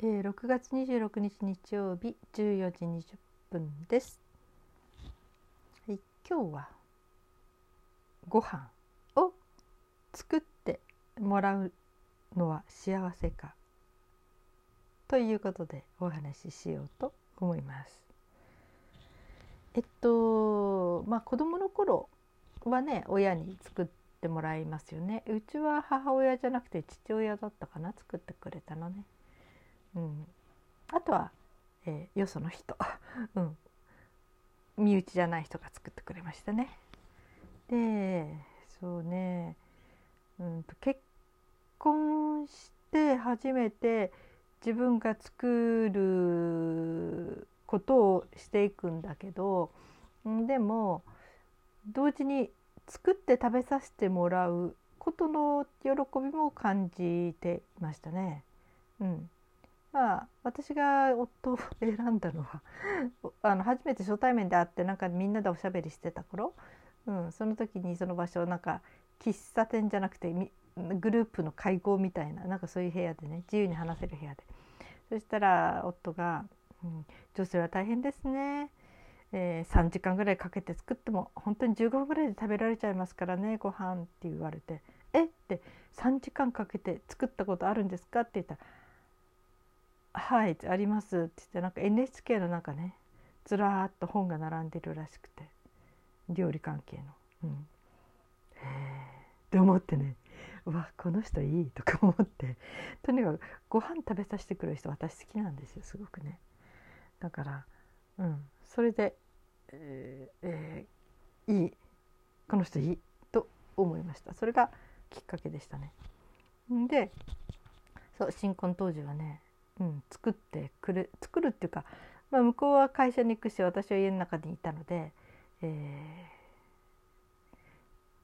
えー、6月26日日曜日14時20分です。はい、今日はご飯を作ってもらうのは幸せかということでお話ししようと思います。えっとまあ子供の頃はね親に作ってもらいますよね。うちは母親じゃなくて父親だったかな作ってくれたのね。うん、あとは、えー、よその人、うん、身内じゃない人が作ってくれましたね。でそうね、うんと、結婚して初めて自分が作ることをしていくんだけどでも同時に作って食べさせてもらうことの喜びも感じていましたね。うん、まあ私が夫を 選んだのはあの初めて初対面で会ってなんかみんなでおしゃべりしてた頃、うん、その時にその場所なんか喫茶店じゃなくてグループの会合みたいななんかそういう部屋でね自由に話せる部屋でそしたら夫が、うん、女性は大変ですね」えー、3時間ぐらいかけて作っても本当に15分ぐらいで食べられちゃいますからねご飯って言われて「え？っ?」て「3時間かけて作ったことあるんですか?」って言ったらはいあります」って言ってなんか NHK の中ねずらーっと本が並んでるらしくて料理関係の。うん、へえって思ってね。うわこの人いいとか思って。とにかくご飯食べさせてくれる人私好きなんですよすごくね。だからうん。それで、えーえー、いい。この人いいと思いました。それがきっかけでしたね。でそう新婚当時はねうん、作ってくる作るっていうか、まあ、向こうは会社に行くし私は家の中にいたので、え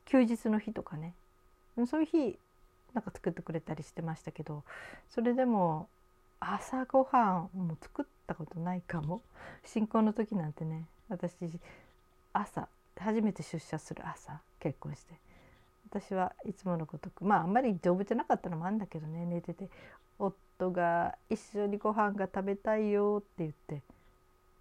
ー、休日の日とかね。そういう日なんか作ってくれたりしてましたけどそれでも朝ごはんも作ったことないかも。新婚の時なんてね私朝初めて出社する朝結婚して。私はいつものごとくまああんまり丈夫じゃなかったのもあるんだけどね寝てて。夫が「一緒にご飯が食べたいよ」って言って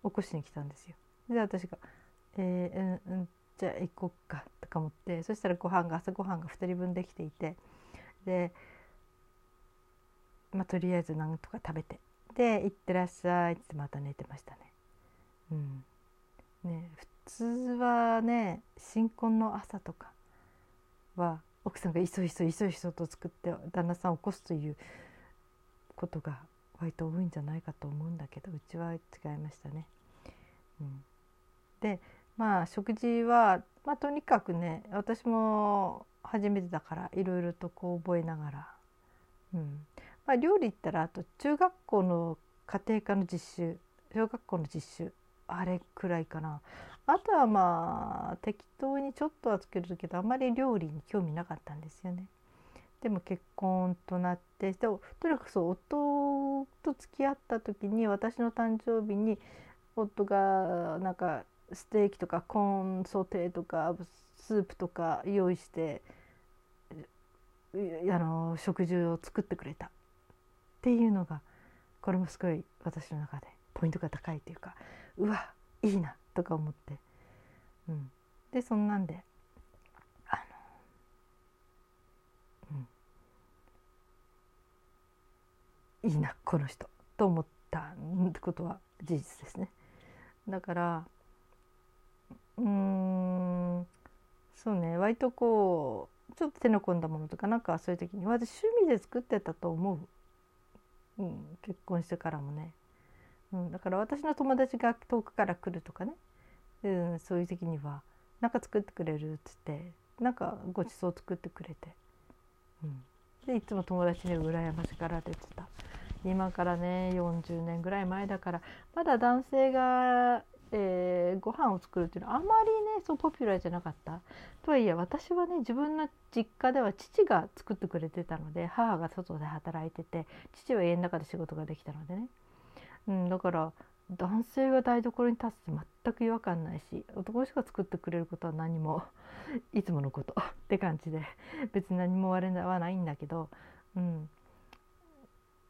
起こしに来たんですよ。で私が「えー、うんうんじゃあ行こっか」とか思ってそしたらご飯が朝ごはんが2人分できていてで、まあ、とりあえずなんとか食べてで「行ってらっしゃい」ってまた寝てましたね。うん、ね普通はね新婚の朝とかは奥さんがいそいそいそいそと作って旦那さんを起こすということが割と多いんじゃないかと思うんだけどうちは違いましたね。うん、でまあ食事は、まあ、とにかくね私も初めてだからいろいろとこう覚えながら、うんまあ、料理ったらあと中学校の家庭科の実習小学校の実習あれくらいかなあとはまあ適当にちょっとはつけるけどあんまり料理に興味なかったんですよね。でも結婚となってでとにかくそう夫と付き合った時に私の誕生日に夫がなんかステーキとかコーンソテーとかスープとか用意してあの食事を作ってくれた。っていうのがこれもすごい私の中でポイントが高いというかうわいいなとか思って、うん、でそんなんでいいなこの人と思ったってことは事実ですね。だからうーんそうね割とこうちょっと手の込んだものとかなんかそういう時に私趣味で作ってたと思う、うん、結婚してからもね、うん、だから私の友達が遠くから来るとかね、うん、そういう時には「なんか作ってくれる」っつってなんかごちそう作ってくれて、うん、でいつも友達に羨ましがられてた。今からね40年ぐらい前だからまだ男性が、えー、ご飯を作るっていうのはあまりねそうポピュラーじゃなかった。とはいえ私はね自分の実家では父が作ってくれてたので母が外で働いてて父は家の中で仕事ができたのでね、うん、だから男性が台所に立つって全く違和感ないし男の人が作ってくれることは何もいつものことって感じで別に何も悪いはないんだけど、うん、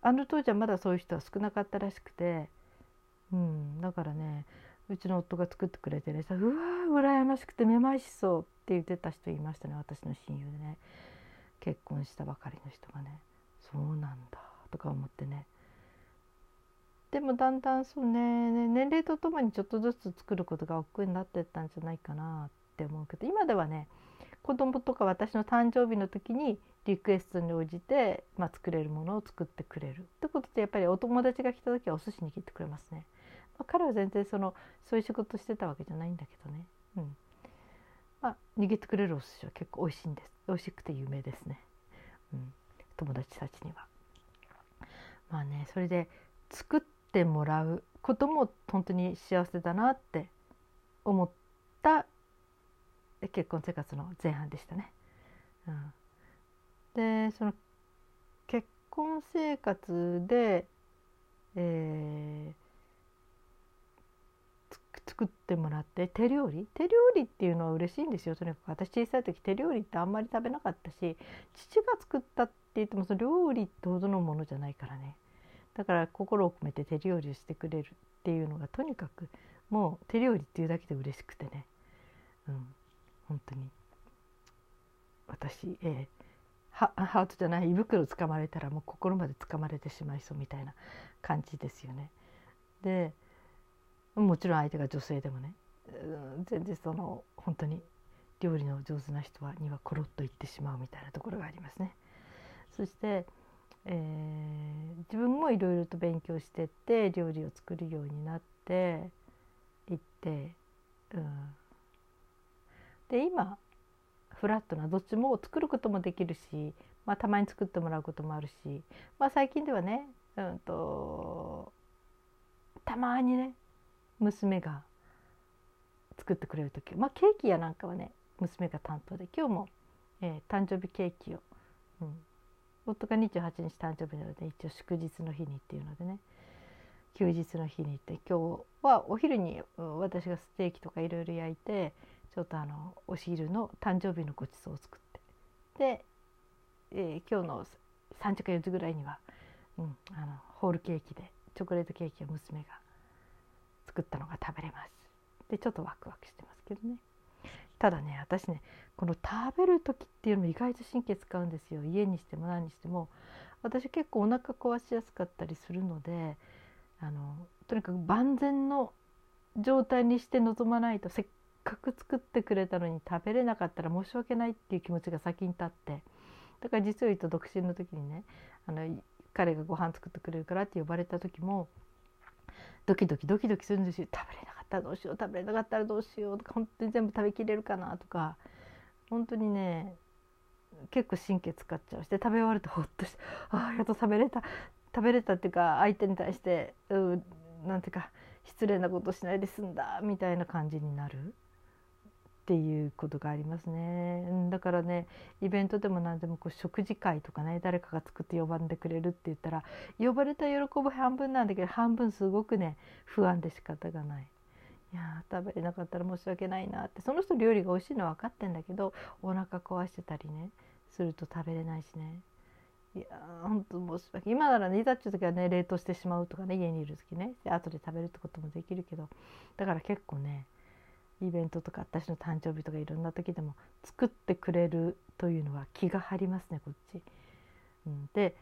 あの当時はまだそういう人は少なかったらしくて、うん、だからねうちの夫が作ってくれてねさうわー羨ましくてめまいしそうって言ってた人いましたね私の親友でね。結婚したばかりの人がね。そうなんだとか思ってね。でもだんだんそうね年齢とともにちょっとずつ作ることが億劫になってったんじゃないかなって思うけど今ではね子供とか私の誕生日の時にリクエストに応じて、まあ、作れるものを作ってくれるってことでやっぱりお友達が来た時はお寿司に切ってくれますね。まあ、彼は全然そのそういう仕事してたわけじゃないんだけどね。うんまあ、握ってくれるお寿司は結構美味しいんです美味しくて有名ですね、うん、友達たちには。まあねそれで作ってもらうことも本当に幸せだなって思っ結婚生活の前半でしたね。うん、でその結婚生活で、えー、作ってもらって手料理？手料理っていうのは嬉しいんですよ。とにかく私小さい時手料理ってあんまり食べなかったし父が作ったって言ってもその料理ってほどのものじゃないからね。だから心を込めて手料理をしてくれるっていうのがとにかくもう手料理っていうだけで嬉しくてね、うん、本当に私、えー、ハートじゃない胃袋つかまれたらもう心までつかまれてしまいそうみたいな感じですよね。でもちろん相手が女性でもね、うん、全然その本当に料理の上手な人はにはコロッといってしまうみたいなところがありますね。そして、えー、自分もいろいろと勉強してって料理を作るようになっていって、うん、で今フラットなどっちも作ることもできるし、まあ、たまに作ってもらうこともあるし、まあ、最近ではね、うんと、たまにね娘が作ってくれる時、まあ、ケーキやなんかはね娘が担当で今日も、えー、誕生日ケーキを、うん、夫が28日誕生日なので一応祝日の日にっていうのでね休日の日に行って今日はお昼に私がステーキとかいろいろ焼いてちょっとあのお昼の誕生日のごちそうを作って。で、えー、今日の3時か4時ぐらいには、うん、あのホールケーキでチョコレートケーキを娘が作ったのが食べれます。でちょっとワクワクしてますけどね。ただね私ねこの食べる時っていうのも意外と神経使うんですよ。家にしても何にしても。私結構お腹壊しやすかったりするのであのとにかく万全の状態にして臨まないとせっかく作ってくれたのに食べれなかったら申し訳ないっていう気持ちが先に立って。だから実を言うと独身の時にねあの彼がご飯作ってくれるからって呼ばれた時もドキドキドキドキするんですよ。食べれなかったらどうしよう食べれなかったらどうしようとか本当に全部食べきれるかなとか。本当にね結構神経使っちゃうして食べ終わるとほっとしてああやっと食べれた。食べれたっていうか相手に対してうなんていうか失礼なことしないで済んだみたいな感じになる。っていうことがありますね。だからねイベントでも何でもこう食事会とかね誰かが作って呼ばんでくれるって言ったら呼ばれた喜ぶ半分なんだけど半分すごくね不安で仕方がない。いや食べれなかったら申し訳ないなって。その人料理が美味しいのは分かってんだけどお腹壊してたりねすると食べれないしね。いや本当申し訳今ならねいざっていう時はね冷凍してしまうとかね家にいる時ねで後で食べるってこともできるけどだから結構ねイベントとか私の誕生日とかいろんな時でも作ってくれるというのは気が張りますねこっち。うん、で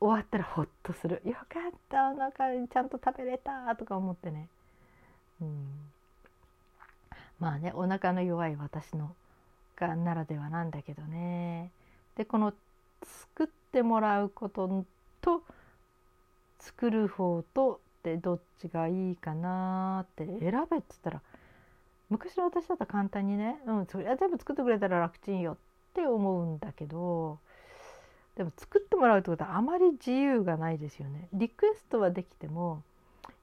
終わったらほっとする「よかったお腹ちゃんと食べれた」とか思ってね。うん、まあねお腹の弱い私のがならではなんだけどね。でこの作ってもらうことと作る方とでどっちがいいかなって選べっつったら昔の私だったら簡単にね、うん、それは全部作ってくれたら楽ちんよって思うんだけどでも作ってもらうってことはあまり自由がないですよね。リクエストはできても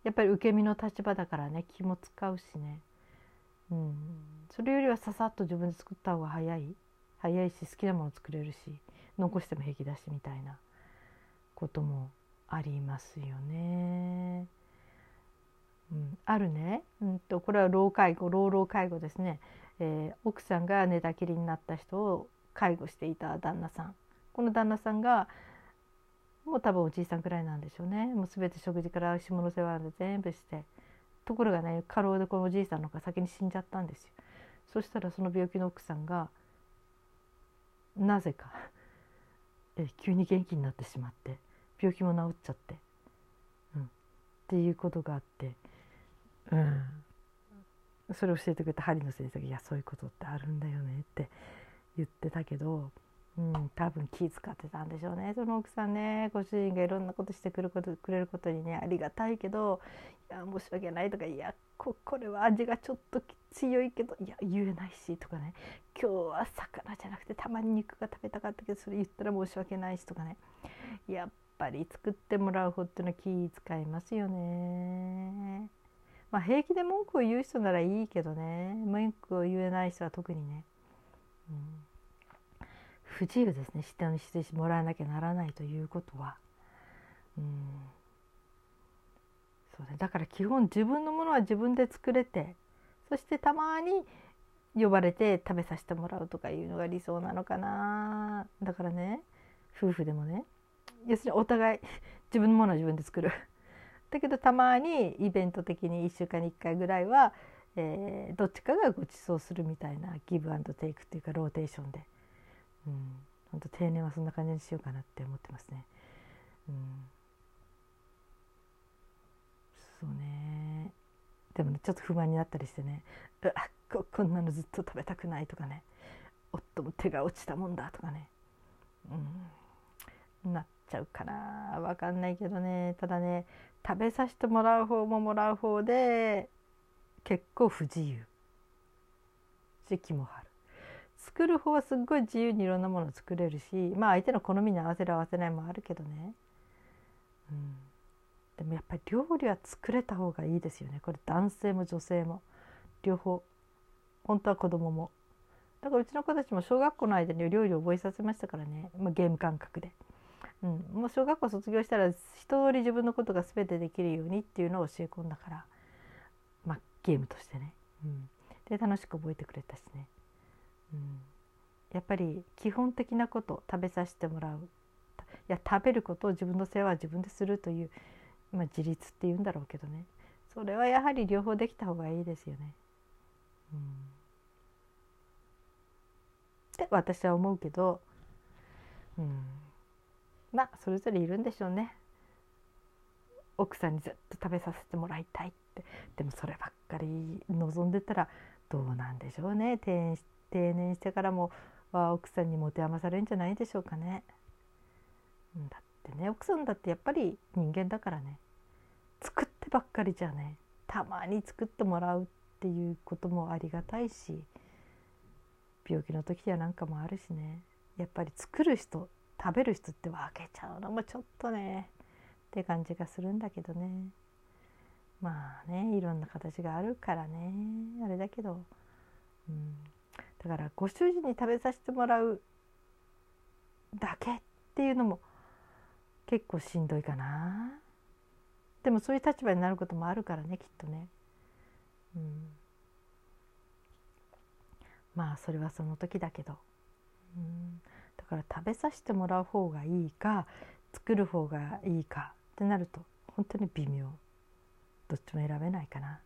やっぱり受け身の立場だからね気も使うしね、うん、それよりはささっと自分で作った方が早い早いし好きなもの作れるし残しても平気だしみたいなこともありますよね。うん、あるね、うんと、これは老介護老老介護ですね、えー、奥さんが寝たきりになった人を介護していた旦那さん。この旦那さんがもう多分おじいさんくらいなんでしょうね。もう全て食事から下の世話で全部して。ところがね過労でこのおじいさんの方が先に死んじゃったんですよ。そしたらその病気の奥さんがなぜかえ急に元気になってしまって病気も治っちゃって、うん、っていうことがあって、うん、それを教えてくれた針の先生が「いやそういうことってあるんだよね」って言ってたけどうん、多分気遣ってたんでしょうねその奥さんね。ご主人がいろんなことしてくることくれることにねありがたいけどいや申し訳ないとかいやここれは味がちょっと強いけどいや言えないしとかね。今日は魚じゃなくてたまに肉が食べたかったけどそれ言ったら申し訳ないしとかね。やっぱり作ってもらう方っていうのは気遣いますよね。まあ平気で文句を言う人ならいいけどね。文句を言えない人は特にね。うん。不自由ですね。人にしてもらわなきゃならないということは。うん。そうね、だから基本自分のものは自分で作れてそしてたまに呼ばれて食べさせてもらうとかいうのが理想なのかな。だからね夫婦でもね。要するにお互い自分のものは自分で作る。だけどたまにイベント的に1週間に1回ぐらいは、えー、どっちかがご馳走するみたいなギブアンドテイクっていうかローテーションで。うん。本当定年はそんな感じにしようかなって思ってますね。うん、そうね。でもねちょっと不満になったりしてね。うわここんなのずっと食べたくないとかね。夫も手が落ちたもんだとかね、うん、なっちゃうかな。分かんないけどね。ただね食べさせてもらう方ももらう方で結構不自由。時期もある。作る方はすっごい自由にいろんなもの作れるしまあ相手の好みに合わせる合わせないもあるけどね、うん、でもやっぱり料理は作れた方がいいですよね。これ男性も女性も。両方。本当は子供も。だからうちの子たちも小学校の間に料理を覚えさせましたからね、まあ、ゲーム感覚で、うん、もう小学校卒業したら一通り自分のことが全てできるようにっていうのを教え込んだから、まあ、ゲームとしてね、うん、で楽しく覚えてくれたしね。うん、やっぱり基本的なこと食べさせてもらう。いや食べることを自分の世話は自分でするという、まあ、自立っていうんだろうけどね。それはやはり両方できた方がいいですよね。うん、って私は思うけど、うん、まあそれぞれいるんでしょうね。奥さんにずっと食べさせてもらいたいって。でもそればっかり望んでたらどうなんでしょうね。定年してからもは奥さんに持て余されるんじゃないでしょうかね。だってね奥さんだってやっぱり人間だからね。作ってばっかりじゃね。たまに作ってもらうっていうこともありがたいし病気の時やなんかもあるしね。やっぱり作る人食べる人って分けちゃうのもちょっとねって感じがするんだけどね。まあねいろんな形があるからねあれだけど、うん、だからご主人に食べさせてもらうだけっていうのも結構しんどいかな。でもそういう立場になることもあるからねきっとね、うん、まあそれはその時だけど、うん、から食べさせてもらう方がいいか作る方がいいかってなると本当に微妙。どっちも選べないかな、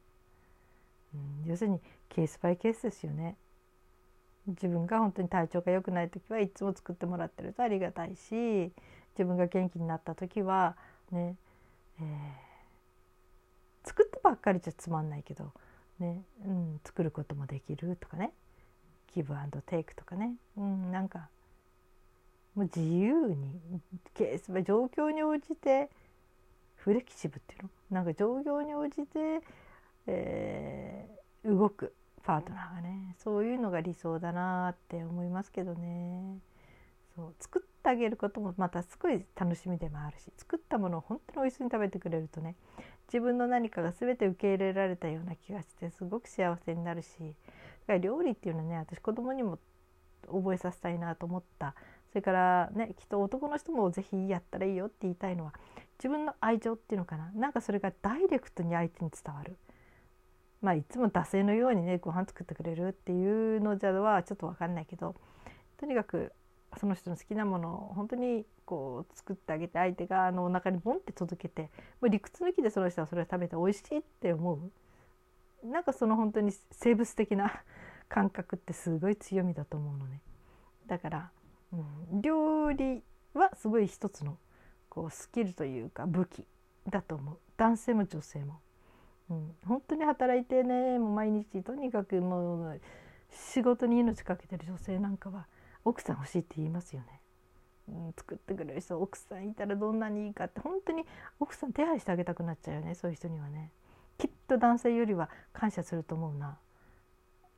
うん、要するにケースバイケースですよね。自分が本当に体調が良くない時はいつも作ってもらってるとありがたいし自分が元気になった時はね、えー、作ってばっかりじゃつまんないけど、ねうん、作ることもできるとかね。ギブアンドテイクとかね、うん、なんかもう自由にケース状況に応じてフレキシブっていうの？なんか状況に応じて、えー、動くパートナーがねそういうのが理想だなって思いますけどね。そう作ってあげることもまたすごい楽しみでもあるし作ったものを本当に美味しそうに食べてくれるとね自分の何かが全て受け入れられたような気がしてすごく幸せになるしだから料理っていうのはね私子供にも覚えさせたいなと思ったそれからねきっと男の人も是非やったらいいよって言いたいのは自分の愛情っていうのかな。なんかそれがダイレクトに相手に伝わる。まあいつも惰性のようにねご飯作ってくれるっていうのじゃはちょっと分かんないけどとにかくその人の好きなものを本当にこう作ってあげて相手があのお腹にボンって届けてもう理屈抜きでその人はそれを食べて美味しいって思う。なんかその本当に生物的な 感覚ってすごい強みだと思うのね。だから、うん、料理はすごい一つのこうスキルというか武器だと思う。男性も女性も、うん、本当に働いてねもう毎日とにかくもう仕事に命かけてる女性なんかは奥さん欲しいって言いますよね。うん、作ってくれる人奥さんいたらどんなにいいかって。本当に奥さん手配してあげたくなっちゃうよねそういう人にはね。きっと男性よりは感謝すると思うな。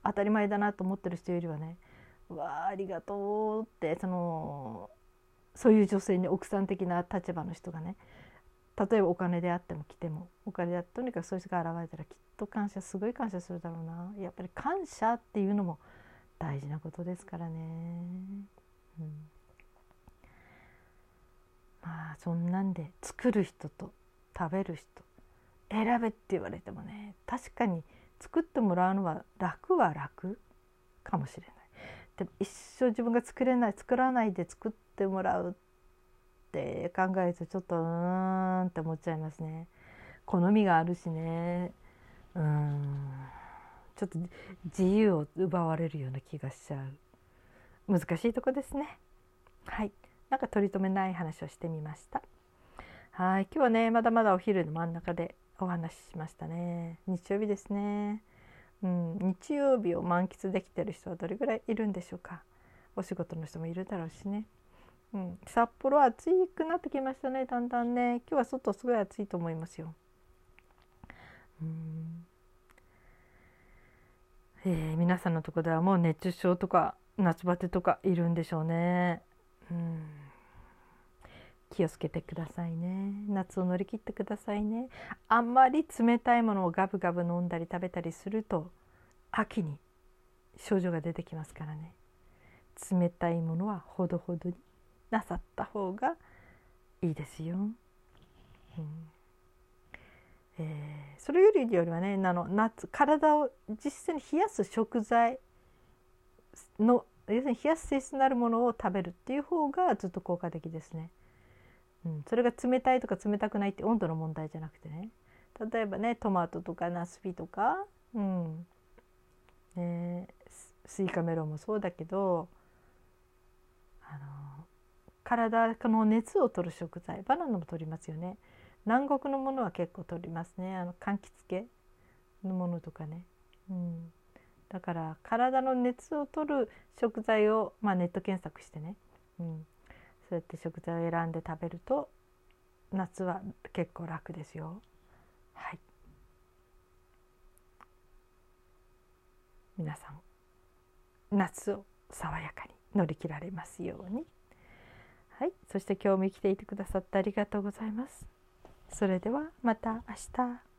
当たり前だなと思ってる人よりはね「わあありがとう」ってそのそういう女性に奥さん的な立場の人がね例えばお金であっても来てもお金であってとにかくそういう人が現れたらきっと感謝すごい感謝するだろうなやっぱり感謝っていうのも大事なことですからね。うん、まあそんなんで作る人と食べる人選べって言われてもね確かに作ってもらうのは楽は楽かもしれない。でも一生自分が作れない作らないで作ってもらうって考えるとちょっとうーんって思っちゃいますね。好みがあるしね。うん。ちょっと自由を奪われるような気がしちゃう。難しいとこですね。はい。なんか取り留めない話をしてみました。はい。今日はねまだまだお昼の真ん中でお話ししましたね。日曜日ですね。日曜日を満喫できてる人はどれぐらいいるんでしょうか？お仕事の人もいるだろうしね。うん、札幌暑くなってきましたねだんだんね。今日は外すごい暑いと思いますよ。うん。えー、皆さんのとこではもう熱中症とか夏バテとかいるんでしょうね。うん。気をつけてくださいね。夏を乗り切ってくださいね。あんまり冷たいものをガブガブ飲んだり食べたりすると秋に症状が出てきますからね。冷たいものはほどほどになさった方がいいですよ、うん。えー、それよりよりはねあの夏体を実際に冷やす食材の要するに冷やす性質になるものを食べるっていう方がずっと効果的ですね。うん、それが冷たいとか冷たくないって温度の問題じゃなくてね。例えばねトマトとかナスビとか、うん。ね、スイカメロンもそうだけどあの体の熱を取る食材バナナも取りますよね。南国のものは結構取りますね。あの柑橘系のものとかね、うん、だから体の熱を取る食材を、まあ、ネット検索してね、うん、そうやって食材を選んで食べると夏は結構楽ですよ。はい。皆さん夏を爽やかに乗り切られますように。はい、そして今日も生きていてくださってありがとうございます。それではまた明日。